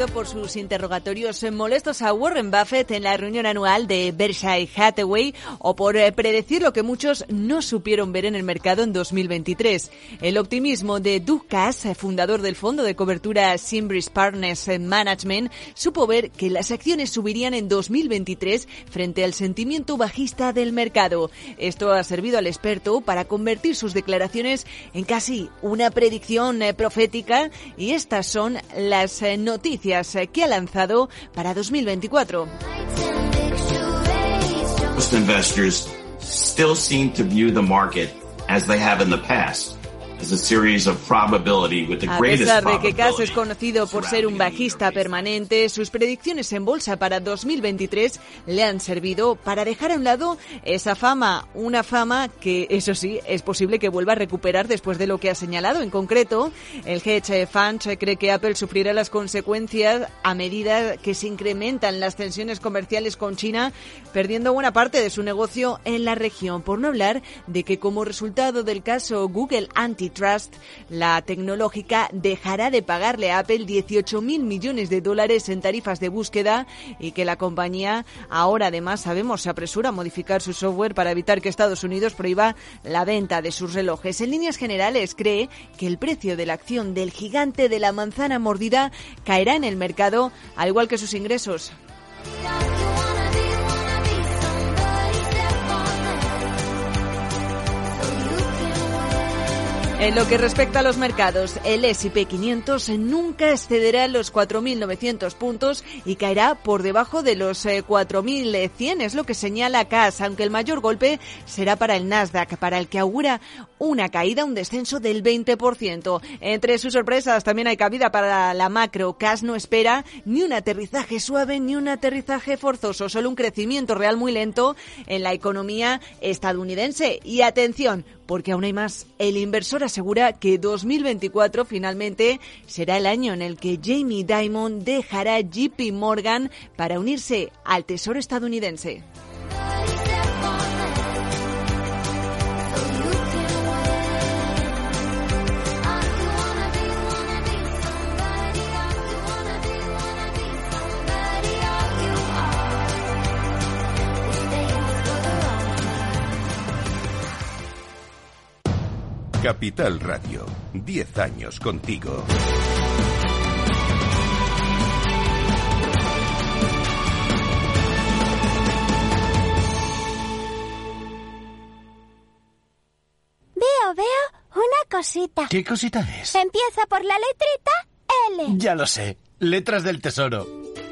Conocido por sus interrogatorios molestos a Warren Buffett en la reunión anual de Berkshire Hathaway o por eh, predecir lo que muchos no supieron ver en el mercado en 2023. El optimismo de Dukas, fundador del fondo de cobertura Simbris Partners Management, supo ver que las acciones subirían en 2023 frente al sentimiento bajista del mercado. Esto ha servido al experto para convertir sus declaraciones en casi una predicción eh, profética y estas son las eh, noticias eh, que ha lanzado para 2024. Most investors still seem to view the market as they have in the past. A pesar de que Cass es conocido por ser un bajista permanente, sus predicciones en bolsa para 2023 le han servido para dejar a un lado esa fama, una fama que, eso sí, es posible que vuelva a recuperar después de lo que ha señalado. En concreto, el hedge fund cree que Apple sufrirá las consecuencias a medida que se incrementan las tensiones comerciales con China, perdiendo buena parte de su negocio en la región. Por no hablar de que como resultado del caso Google Anti Trust, la tecnológica dejará de pagarle a Apple 18 mil millones de dólares en tarifas de búsqueda y que la compañía ahora además sabemos se apresura a modificar su software para evitar que Estados Unidos prohíba la venta de sus relojes. En líneas generales cree que el precio de la acción del gigante de la manzana mordida caerá en el mercado al igual que sus ingresos. En lo que respecta a los mercados, el S&P 500 nunca excederá los 4.900 puntos y caerá por debajo de los 4.100, eh, es lo que señala CAS, aunque el mayor golpe será para el Nasdaq, para el que augura una caída, un descenso del 20%. Entre sus sorpresas también hay cabida para la macro. CAS no espera ni un aterrizaje suave ni un aterrizaje forzoso, solo un crecimiento real muy lento en la economía estadounidense. Y atención, porque aún hay más. El inversor asegura que 2024 finalmente será el año en el que Jamie Dimon dejará JP Morgan para unirse al Tesoro estadounidense. Capital Radio, 10 años contigo. Veo, veo una cosita. ¿Qué cosita es? Empieza por la letrita L. Ya lo sé, letras del tesoro.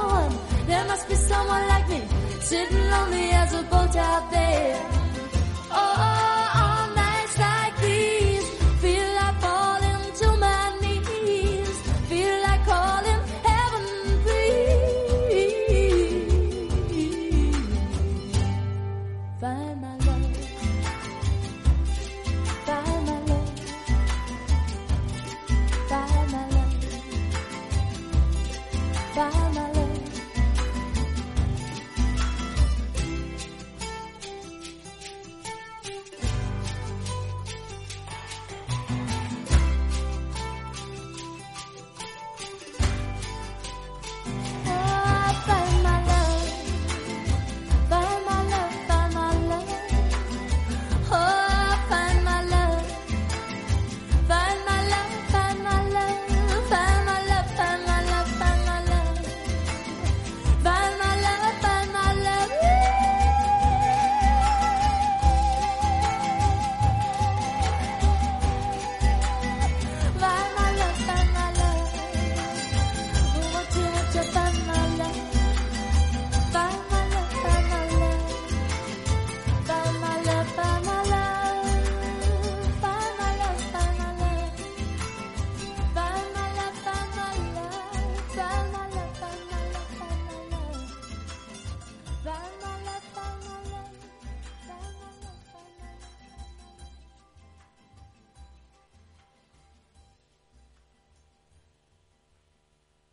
someone. There must be someone like me, sitting lonely as a boat out there. oh. oh.